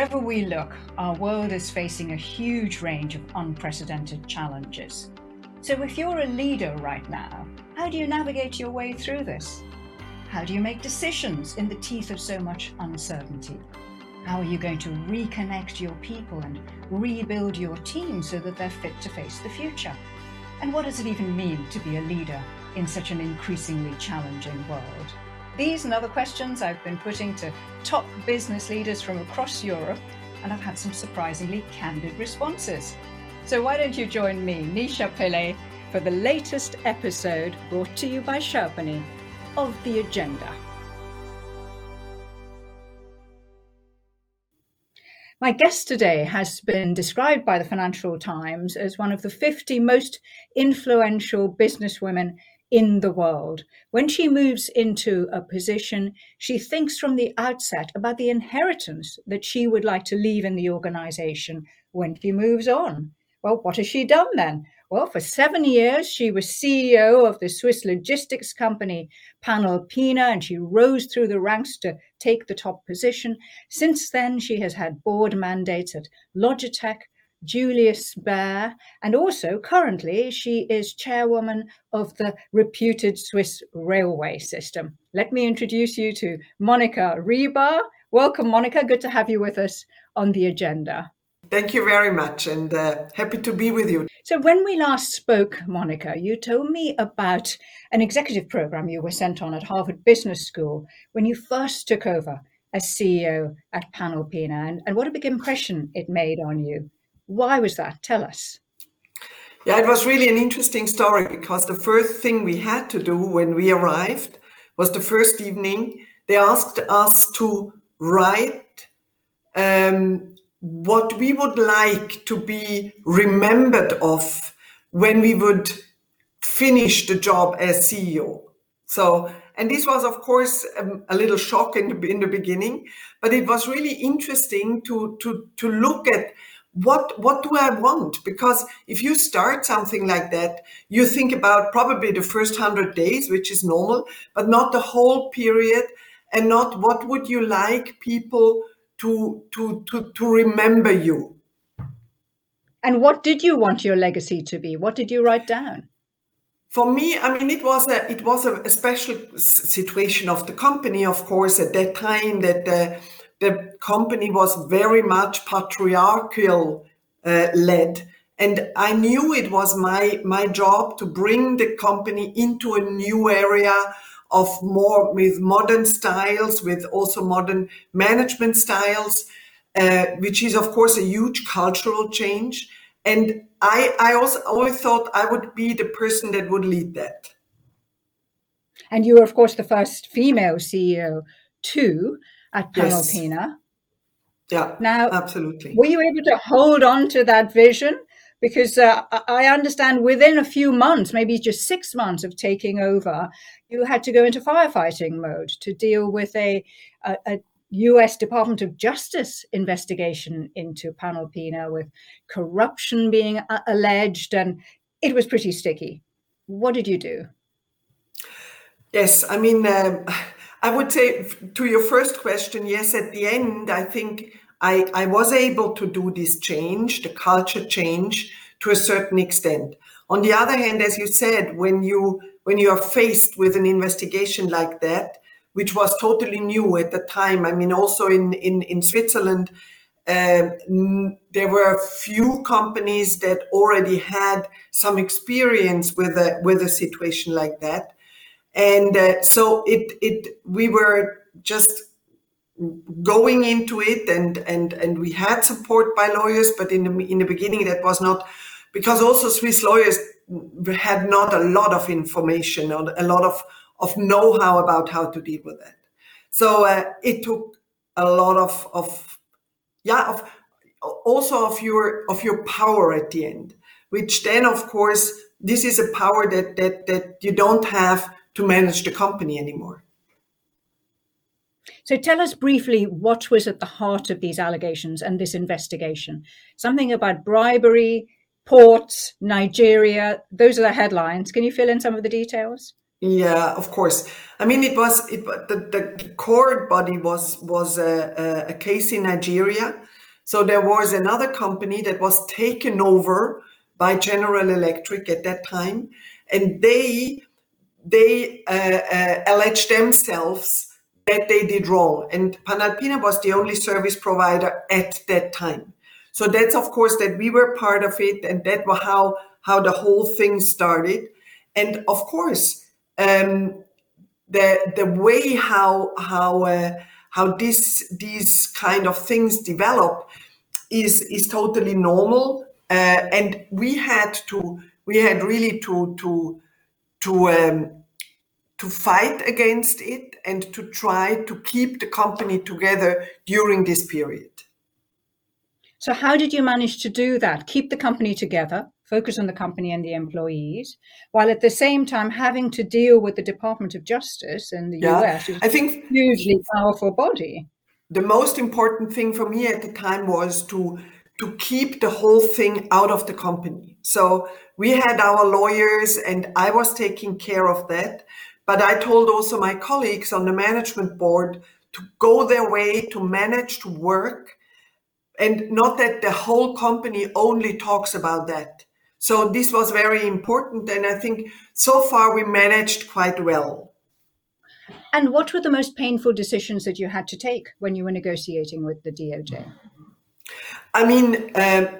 Wherever we look, our world is facing a huge range of unprecedented challenges. So, if you're a leader right now, how do you navigate your way through this? How do you make decisions in the teeth of so much uncertainty? How are you going to reconnect your people and rebuild your team so that they're fit to face the future? And what does it even mean to be a leader in such an increasingly challenging world? These and other questions I've been putting to top business leaders from across Europe, and I've had some surprisingly candid responses. So why don't you join me, Nisha Pele, for the latest episode brought to you by Sherpany of The Agenda. My guest today has been described by the Financial Times as one of the 50 most influential businesswomen in the world. When she moves into a position, she thinks from the outset about the inheritance that she would like to leave in the organization when she moves on. Well, what has she done then? Well, for seven years, she was CEO of the Swiss logistics company Panalpina, and she rose through the ranks to take the top position. Since then, she has had board mandates at Logitech, Julius Baer, and also currently she is chairwoman of the reputed Swiss railway system. Let me introduce you to Monika Ribar. Welcome, Monika. Good to have you with us on the agenda. Thank you very much and uh, happy to be with you. So, when we last spoke, Monika, you told me about an executive program you were sent on at Harvard Business School when you first took over as CEO at Panalpina and, and what a big impression it made on you. Why was that? Tell us. Yeah, it was really an interesting story because the first thing we had to do when we arrived was the first evening they asked us to write um, what we would like to be remembered of when we would finish the job as CEO. So, and this was, of course, um, a little shock in the, in the beginning, but it was really interesting to, to, to look at what what do i want? Because if you start something like that you think about probably the first 100 days which is normal but not the whole period and not what would you like people to to to, to remember you. And what did you want your legacy to be? What did you write down? For me i mean it was a it was a, special situation of the company of course at that time that uh, the company was very much patriarchal uh, led. And i knew it was my my job to bring the company into a new area of more with modern styles with also modern management styles uh, which is of course a huge cultural change. And i i also always thought i would be the person that would lead that. And you were of course the first female ceo too at Panalpina. Yes. Yeah. Now, absolutely. Were you able to hold on to that vision? Because uh, I understand within a few months, maybe just six months of taking over, you had to go into firefighting mode to deal with a, a, a US Department of Justice investigation into Panalpina with corruption being uh, alleged, and it was pretty sticky. What did you do? Yes, I mean, um, I would say to your first question, yes, at the end, I think I, I was able to do this change, the culture change to a certain extent. On the other hand, as you said, when you when you are faced with an investigation like that, which was totally new at the time, I mean, also in in in Switzerland, uh, there were few companies that already had some experience with a with a situation like that and uh, so it it we were just going into it and and and we had support by lawyers but in the in the beginning that was not because also swiss lawyers had not a lot of information or a lot of of know-how about how to deal with that. So uh, it took a lot of of yeah of also of your of your power at the end which then of course this is a power that that that you don't have to manage the company anymore. So tell us briefly what was at the heart of these allegations and this investigation. Something about bribery, ports, Nigeria. Those are the headlines. Can you fill in some of the details? Yeah, of course. I mean, it was it the, the core body was was a, a, case in Nigeria. So there was another company that was taken over by General Electric at that time, and they they uh, uh, alleged themselves that they did wrong. And Panalpina was the only service provider at that time. So that's of course that we were part of it, and that was how how the whole thing started. And of course, um, the the way how how uh, how this these kind of things develop is is totally normal, uh, and we had to we had really to to to um, to fight against it and to try to keep the company together during this period. So, how did you manage to do that? Keep the company together, focus on the company and the employees, while at the same time having to deal with the Department of Justice in the yeah, US, I think hugely powerful body. The most important thing for me at the time was to to keep the whole thing out of the company. So we had our lawyers, and I was taking care of that. But I told also my colleagues on the management board to go their way, to manage to work, and not that the whole company only talks about that. So this was very important. And I think so far we managed quite well. And what were the most painful decisions that you had to take when you were negotiating with the DOJ? I mean, uh,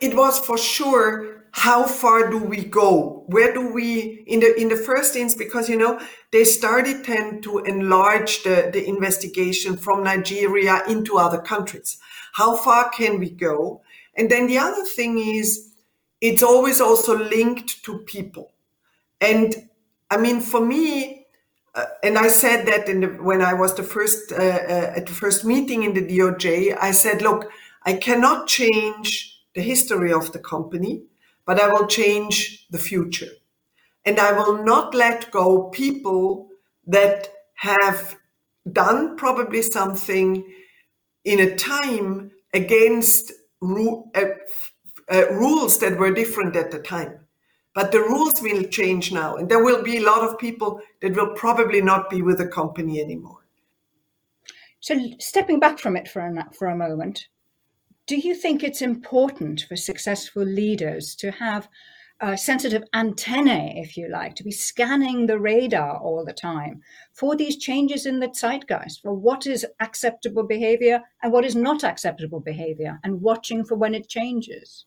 it was for sure how far do we go? Where do we in the in the first instance because you know they started tend to enlarge the, the investigation from nigeria into other countries. How far can we go? And then the other thing is it's always also linked to people. And i mean for me uh, and i said that in the, when i was the first uh, uh, at the first meeting in the doj i said look i cannot change the history of the company but I will change the future. And I will not let go people that have done probably something in a time against ru- uh, uh, rules that were different at the time. But the rules will change now, and there will be a lot of people that will probably not be with the company anymore. So, stepping back from it for a, for a moment, do you think it's important for successful leaders to have a sensitive antennae, if you like, to be scanning the radar all the time for these changes in the zeitgeist, for what is acceptable behavior and what is not acceptable behavior, and watching for when it changes?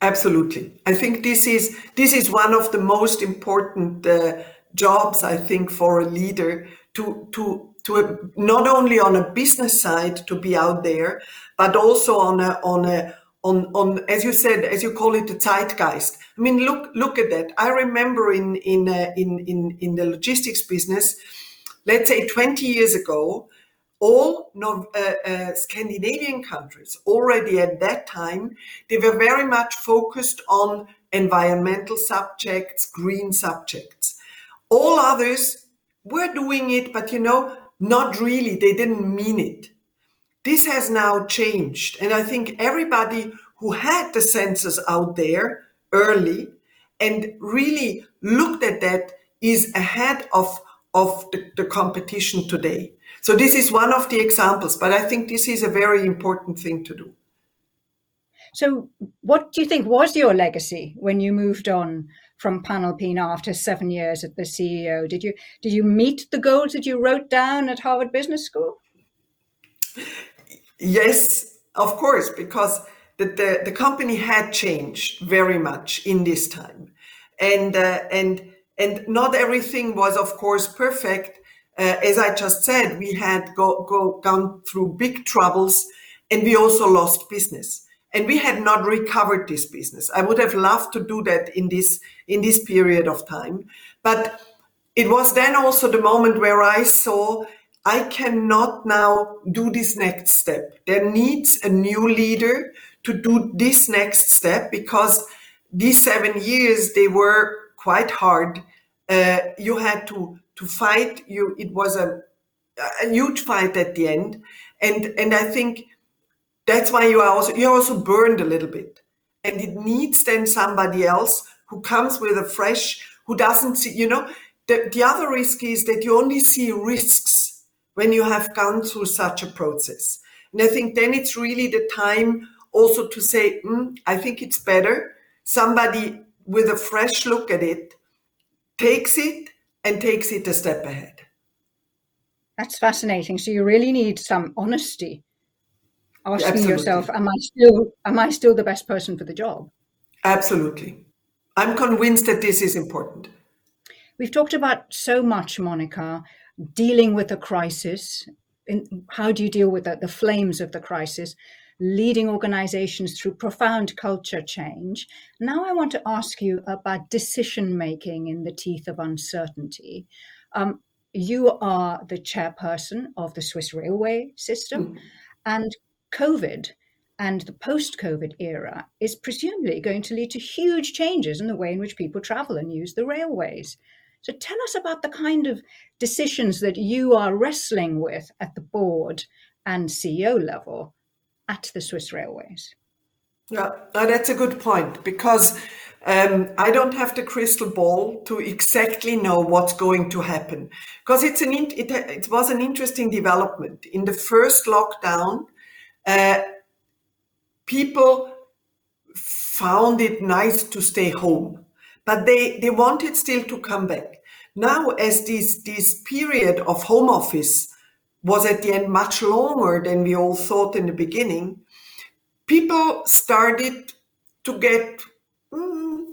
Absolutely, I think this is this is one of the most important uh, jobs I think for a leader to to to not only on a business side to be out there, but also on a on a on on as you said, as you call it, the zeitgeist. I mean, look look at that. I remember in in uh, in in in the logistics business, let's say twenty years ago, all uh, uh, Scandinavian countries already at that time they were very much focused on environmental subjects, green subjects. All others were doing it, but you know, not really. They didn't mean it. This has now changed. And I think everybody who had the sensors out there early and really looked at that is ahead of, of the, the competition today. So this is one of the examples, but I think this is a very important thing to do. So, what do you think was your legacy when you moved on from Panalpina after seven years at the CEO? Did you did you meet the goals that you wrote down at Harvard Business School? Yes, of course, because the, the, the company had changed very much in this time, and uh, and and not everything was, of course, perfect. Uh, as I just said, we had go, go gone through big troubles, and we also lost business and we had not recovered this business. I would have loved to do that in this in this period of time, but it was then also the moment where I saw I cannot now do this next step. There needs a new leader to do this next step because these seven years they were quite hard. Uh, you had to to fight. You it was a a huge fight at the end, and and I think that's why you are also you're also burned a little bit and it needs then somebody else who comes with a fresh who doesn't see you know the, the other risk is that you only see risks when you have gone through such a process. And I think then it's really the time also to say, mm, I think it's better somebody with a fresh look at it takes it and takes it a step ahead. That's fascinating. So you really need some honesty. Asking Absolutely. yourself, am I still am I still the best person for the job? Absolutely. I'm convinced that this is important. We've talked about so much, Monika, dealing with a crisis. In, how do you deal with the, the flames of the crisis? Leading organizations through profound culture change. Now, I want to ask you about decision making in the teeth of uncertainty. Um, you are the chairperson of the Swiss railway system, mm. and COVID and the post COVID era is presumably going to lead to huge changes in the way in which people travel and use the railways. So tell us about the kind of decisions that you are wrestling with at the board and CEO level at the Swiss Railways. Yeah, that's a good point because um, I don't have the crystal ball to exactly know what's going to happen. Because it's an it, it was an interesting development in the first lockdown. Uh, people found it nice to stay home, but they, they wanted still to come back. Now, as this, this period of home office was at the end much longer than we all thought in the beginning, people started to get mm,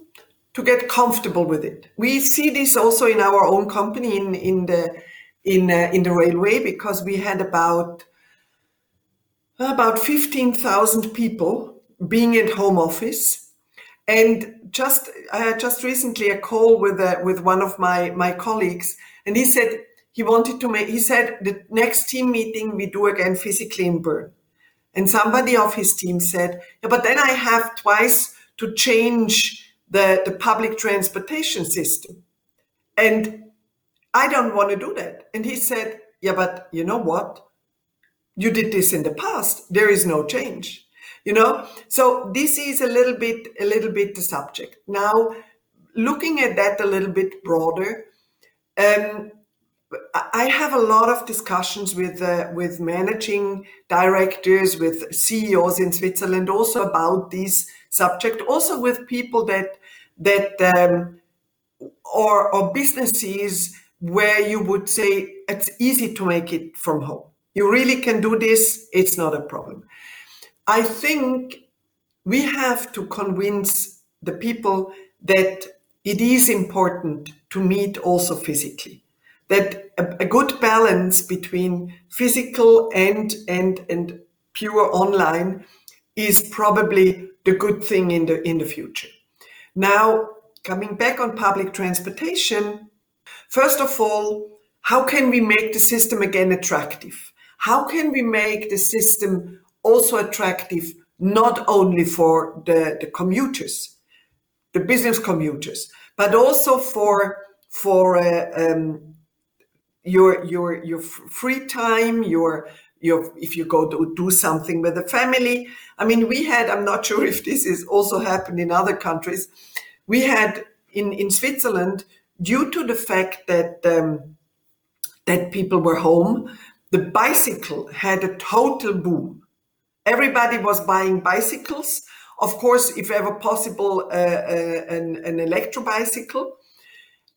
to get comfortable with it. We see this also in our own company in in the in uh, in the railway because we had about about 15,000 people being at home office. And just, I had just recently a call with, uh, with one of my, my colleagues and he said he wanted to make, he said the next team meeting we do again physically in Bern. And somebody of his team said, yeah, but then I have twice to change the, the public transportation system. And I don't want to do that. And he said, yeah, but you know what? You did this in the past. There is no change you know? So this is a little bit a little bit the subject. Now looking at that a little bit broader um, I have a lot of discussions with uh, with managing directors, with CEOs in Switzerland, also about this subject. Also with people that that um, or or businesses where you would say it's easy to make it from home you really can do this, it's not a problem. I think we have to convince the people that it is important to meet also physically. That a, good balance between physical and and and pure online is probably the good thing in the in the future. Now coming back on public transportation first of all how can we make the system again attractive how can we make the system also attractive, not only for the, the commuters, the business commuters, but also for for uh, um, your your your free time, your your if you go to do something with the family. I mean, we had. I'm not sure if this is also happened in other countries. We had in in Switzerland due to the fact that um, that people were home the bicycle had a total boom. Everybody was buying bicycles. Of course, if ever possible, uh, uh, an, an electro bicycle.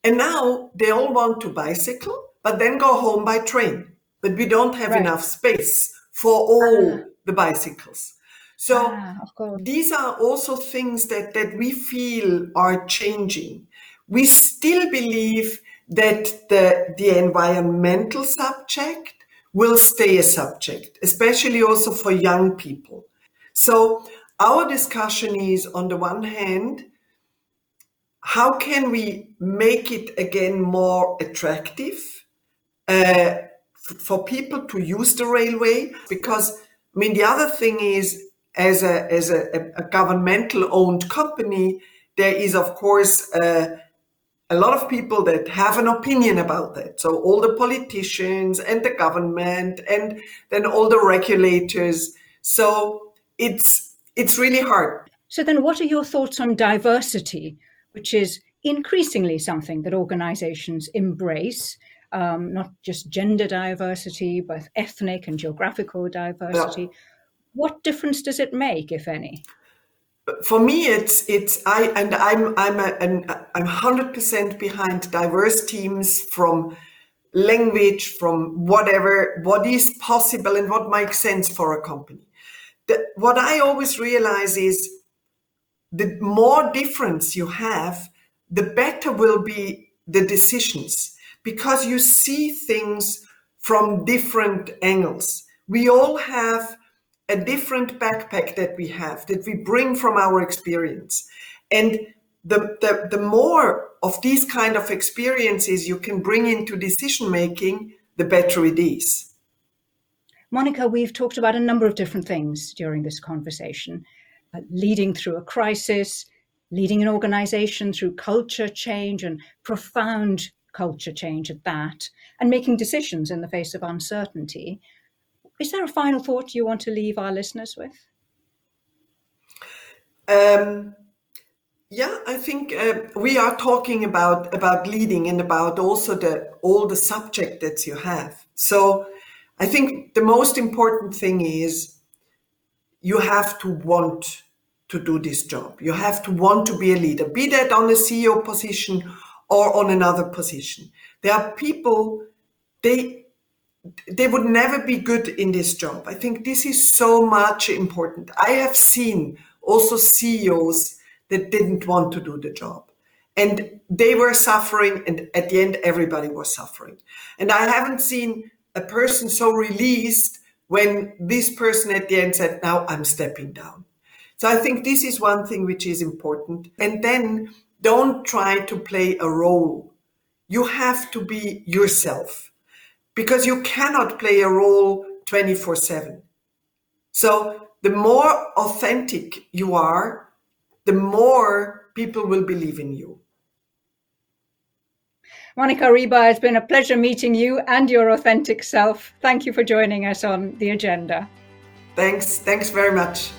And now they all want to bicycle, but then go home by train. But we don't have right. enough space for all ah. the bicycles. So ah, these are also things that, that we feel are changing. We still believe that the, the environmental subject will stay a subject, especially also for young people. So our discussion is on the one hand, how can we make it again more attractive uh, for people to use the railway? Because I mean, the other thing is, as a as a, a governmental owned company, there is of course uh, a lot of people that have an opinion about that. So all the politicians and the government and then all the regulators. So it's it's really hard. So then what are your thoughts on diversity, which is increasingly something that organizations embrace. Um, not just gender diversity, but ethnic and geographical diversity. Yeah. What difference does it make, if any? For me, it's it's I and I'm I'm a, an, I'm hundred percent behind diverse teams from language, from whatever what is possible and what makes sense for a company. The, what I always realize is the more difference you have, the better will be the decisions because you see things from different angles. We all have a different backpack that we have that we bring from our experience. And the, the, the more of these kind of experiences you can bring into decision making, the better it is. Monika, we've talked about a number of different things during this conversation uh, leading through a crisis, leading an organization through culture change and profound culture change at that, and making decisions in the face of uncertainty. Is there a final thought you want to leave our listeners with? Um, yeah, I think uh, we are talking about about leading and about also the all the subject that you have. So I think the most important thing is you have to want to do this job. You have to want to be a leader, be that on a CEO position or on another position. There are people they they would never be good in this job. I think this is so much important. I have seen also CEOs that didn't want to do the job. And they were suffering, and at the end, everybody was suffering. And I haven't seen a person so released when this person at the end said, Now I'm stepping down. So I think this is one thing which is important. And then don't try to play a role. You have to be yourself because you cannot play a role 24 7. So the more authentic you are, the more people will believe in you. Monika Ribar, it's been a pleasure meeting you and your authentic self. Thank you for joining us on the agenda. Thanks. Thanks very much.